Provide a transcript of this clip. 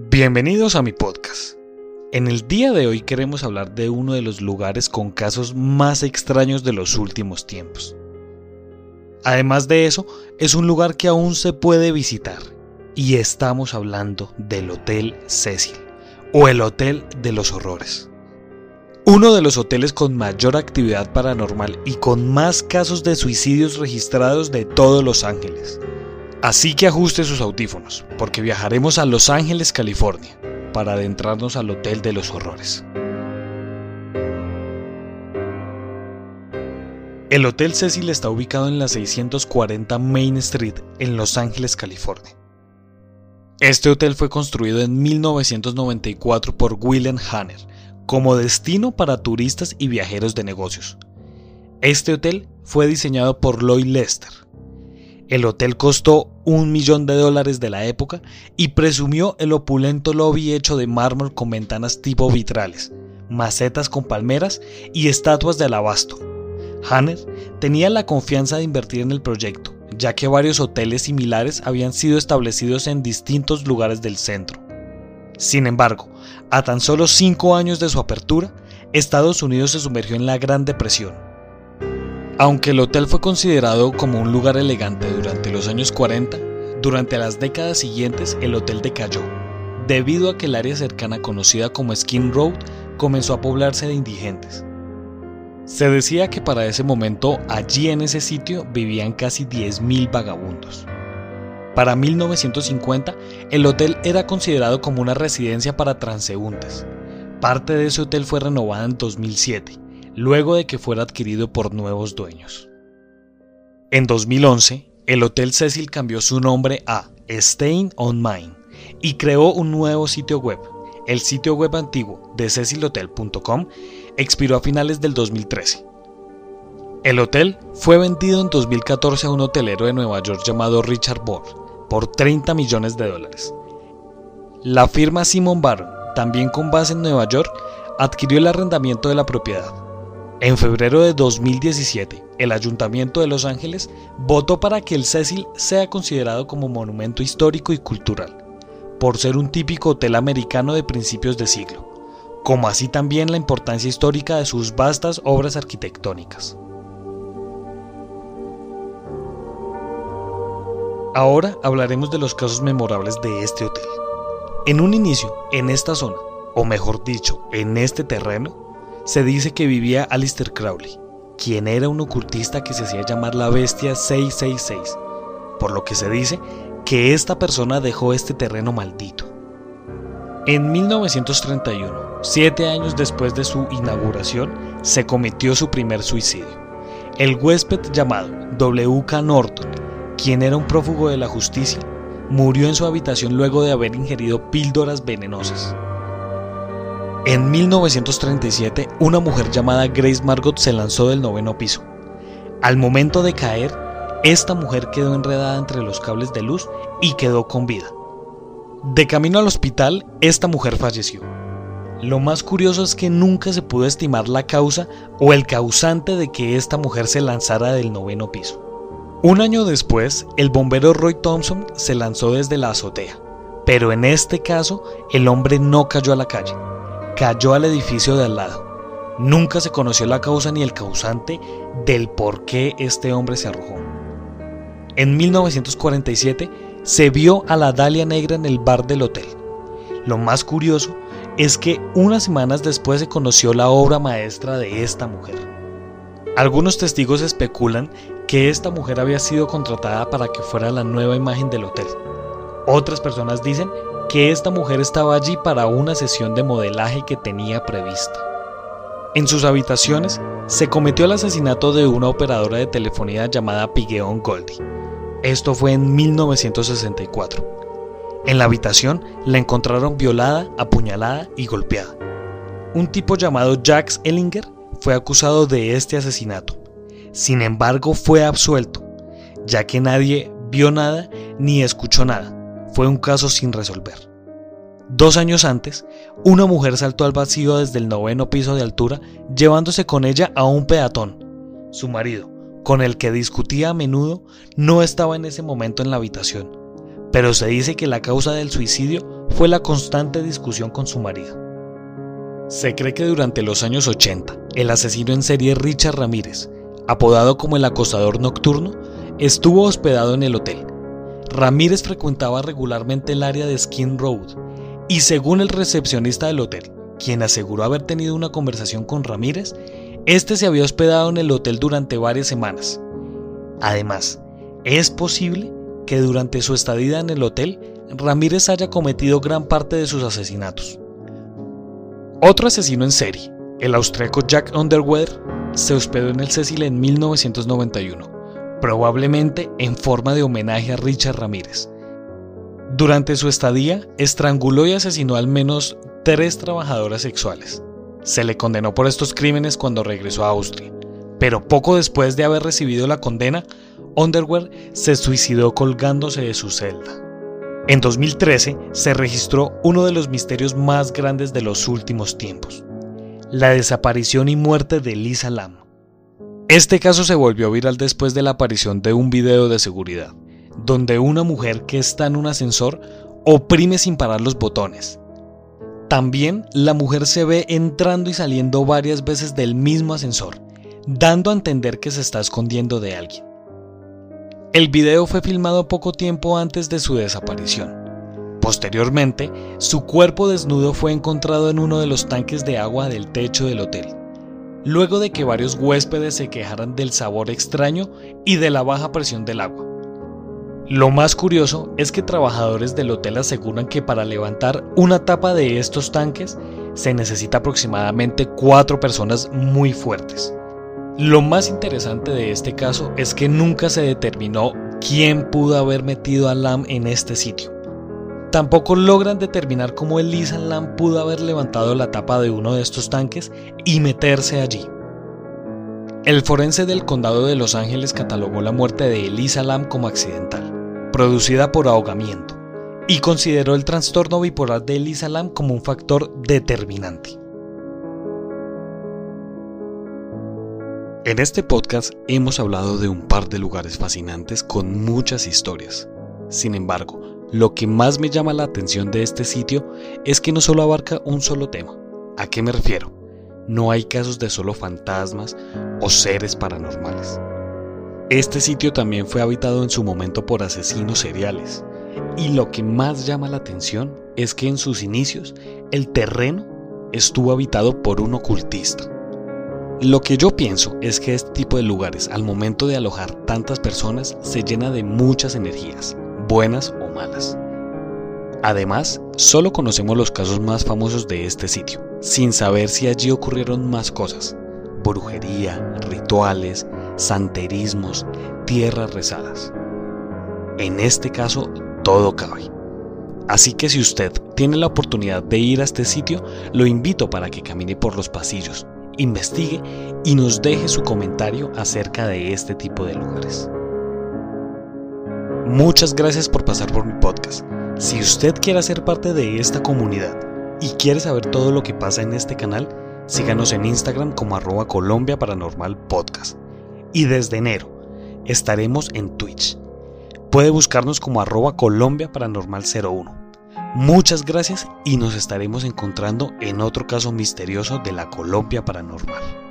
Bienvenidos a mi podcast. En el día de hoy queremos hablar de uno de los lugares con casos más extraños de los últimos tiempos. Además de eso, es un lugar que aún se puede visitar y estamos hablando del Hotel Cecil o el Hotel de los Horrores. Uno de los hoteles con mayor actividad paranormal y con más casos de suicidios registrados de todos Los Ángeles. Así que ajuste sus audífonos, porque viajaremos a Los Ángeles, California, para adentrarnos al Hotel de los Horrores. El Hotel Cecil está ubicado en la 640 Main Street, en Los Ángeles, California. Este hotel fue construido en 1994 por William Hanner como destino para turistas y viajeros de negocios. Este hotel fue diseñado por Lloyd Lester, el hotel costó un millón de dólares de la época y presumió el opulento lobby hecho de mármol con ventanas tipo vitrales, macetas con palmeras y estatuas de alabastro. Hanner tenía la confianza de invertir en el proyecto, ya que varios hoteles similares habían sido establecidos en distintos lugares del centro. Sin embargo, a tan solo cinco años de su apertura, Estados Unidos se sumergió en la Gran Depresión aunque el hotel fue considerado como un lugar elegante durante los años 40, durante las décadas siguientes el hotel decayó, debido a que el área cercana conocida como Skin Road comenzó a poblarse de indigentes. Se decía que para ese momento allí en ese sitio vivían casi 10.000 vagabundos. Para 1950, el hotel era considerado como una residencia para transeúntes. Parte de ese hotel fue renovada en 2007 luego de que fuera adquirido por nuevos dueños. En 2011, el Hotel Cecil cambió su nombre a Staying on Mine y creó un nuevo sitio web. El sitio web antiguo de cecilhotel.com expiró a finales del 2013. El hotel fue vendido en 2014 a un hotelero de Nueva York llamado Richard Bohr por 30 millones de dólares. La firma Simon Baron, también con base en Nueva York, adquirió el arrendamiento de la propiedad. En febrero de 2017, el Ayuntamiento de Los Ángeles votó para que el Cecil sea considerado como monumento histórico y cultural, por ser un típico hotel americano de principios de siglo, como así también la importancia histórica de sus vastas obras arquitectónicas. Ahora hablaremos de los casos memorables de este hotel. En un inicio, en esta zona, o mejor dicho, en este terreno, se dice que vivía Alistair Crowley, quien era un ocultista que se hacía llamar la Bestia 666, por lo que se dice que esta persona dejó este terreno maldito. En 1931, siete años después de su inauguración, se cometió su primer suicidio. El huésped llamado W.K. Norton, quien era un prófugo de la justicia, murió en su habitación luego de haber ingerido píldoras venenosas. En 1937, una mujer llamada Grace Margot se lanzó del noveno piso. Al momento de caer, esta mujer quedó enredada entre los cables de luz y quedó con vida. De camino al hospital, esta mujer falleció. Lo más curioso es que nunca se pudo estimar la causa o el causante de que esta mujer se lanzara del noveno piso. Un año después, el bombero Roy Thompson se lanzó desde la azotea, pero en este caso el hombre no cayó a la calle, cayó al edificio de al lado. Nunca se conoció la causa ni el causante del por qué este hombre se arrojó. En 1947 se vio a la Dalia Negra en el bar del hotel. Lo más curioso es que unas semanas después se conoció la obra maestra de esta mujer. Algunos testigos especulan que esta mujer había sido contratada para que fuera la nueva imagen del hotel. Otras personas dicen que esta mujer estaba allí para una sesión de modelaje que tenía prevista. En sus habitaciones se cometió el asesinato de una operadora de telefonía llamada Pigeon Goldie. Esto fue en 1964. En la habitación la encontraron violada, apuñalada y golpeada. Un tipo llamado Jax Ellinger fue acusado de este asesinato. Sin embargo, fue absuelto, ya que nadie vio nada ni escuchó nada fue un caso sin resolver. Dos años antes, una mujer saltó al vacío desde el noveno piso de altura, llevándose con ella a un peatón. Su marido, con el que discutía a menudo, no estaba en ese momento en la habitación, pero se dice que la causa del suicidio fue la constante discusión con su marido. Se cree que durante los años 80, el asesino en serie Richard Ramírez, apodado como el acosador nocturno, estuvo hospedado en el hotel. Ramírez frecuentaba regularmente el área de Skin Road y según el recepcionista del hotel, quien aseguró haber tenido una conversación con Ramírez, este se había hospedado en el hotel durante varias semanas. Además, es posible que durante su estadía en el hotel, Ramírez haya cometido gran parte de sus asesinatos. Otro asesino en serie, el austríaco Jack Underweather, se hospedó en el Cecil en 1991, probablemente en forma de homenaje a Richard Ramírez. Durante su estadía, estranguló y asesinó al menos tres trabajadoras sexuales. Se le condenó por estos crímenes cuando regresó a Austria, pero poco después de haber recibido la condena, Underwear se suicidó colgándose de su celda. En 2013 se registró uno de los misterios más grandes de los últimos tiempos, la desaparición y muerte de Lisa Lam. Este caso se volvió viral después de la aparición de un video de seguridad, donde una mujer que está en un ascensor oprime sin parar los botones. También la mujer se ve entrando y saliendo varias veces del mismo ascensor, dando a entender que se está escondiendo de alguien. El video fue filmado poco tiempo antes de su desaparición. Posteriormente, su cuerpo desnudo fue encontrado en uno de los tanques de agua del techo del hotel, luego de que varios huéspedes se quejaran del sabor extraño y de la baja presión del agua. Lo más curioso es que trabajadores del hotel aseguran que para levantar una tapa de estos tanques se necesita aproximadamente cuatro personas muy fuertes. Lo más interesante de este caso es que nunca se determinó quién pudo haber metido a Lam en este sitio. Tampoco logran determinar cómo Elisa Lam pudo haber levantado la tapa de uno de estos tanques y meterse allí. El forense del condado de Los Ángeles catalogó la muerte de Elisa Lam como accidental, producida por ahogamiento, y consideró el trastorno bipolar de Elisa Lam como un factor determinante. En este podcast hemos hablado de un par de lugares fascinantes con muchas historias. Sin embargo, lo que más me llama la atención de este sitio es que no solo abarca un solo tema. ¿A qué me refiero? No hay casos de solo fantasmas o seres paranormales. Este sitio también fue habitado en su momento por asesinos seriales. Y lo que más llama la atención es que en sus inicios el terreno estuvo habitado por un ocultista lo que yo pienso es que este tipo de lugares, al momento de alojar tantas personas, se llena de muchas energías, buenas o Además, solo conocemos los casos más famosos de este sitio, sin saber si allí ocurrieron más cosas. Brujería, rituales, santerismos, tierras rezadas. En este caso, todo cabe. Así que si usted tiene la oportunidad de ir a este sitio, lo invito para que camine por los pasillos, investigue y nos deje su comentario acerca de este tipo de lugares. Muchas gracias por pasar por mi podcast. Si usted quiere ser parte de esta comunidad y quiere saber todo lo que pasa en este canal, síganos en Instagram como arroba Colombia Paranormal Podcast. Y desde enero estaremos en Twitch. Puede buscarnos como arroba Colombia Paranormal 01. Muchas gracias y nos estaremos encontrando en otro caso misterioso de la Colombia Paranormal.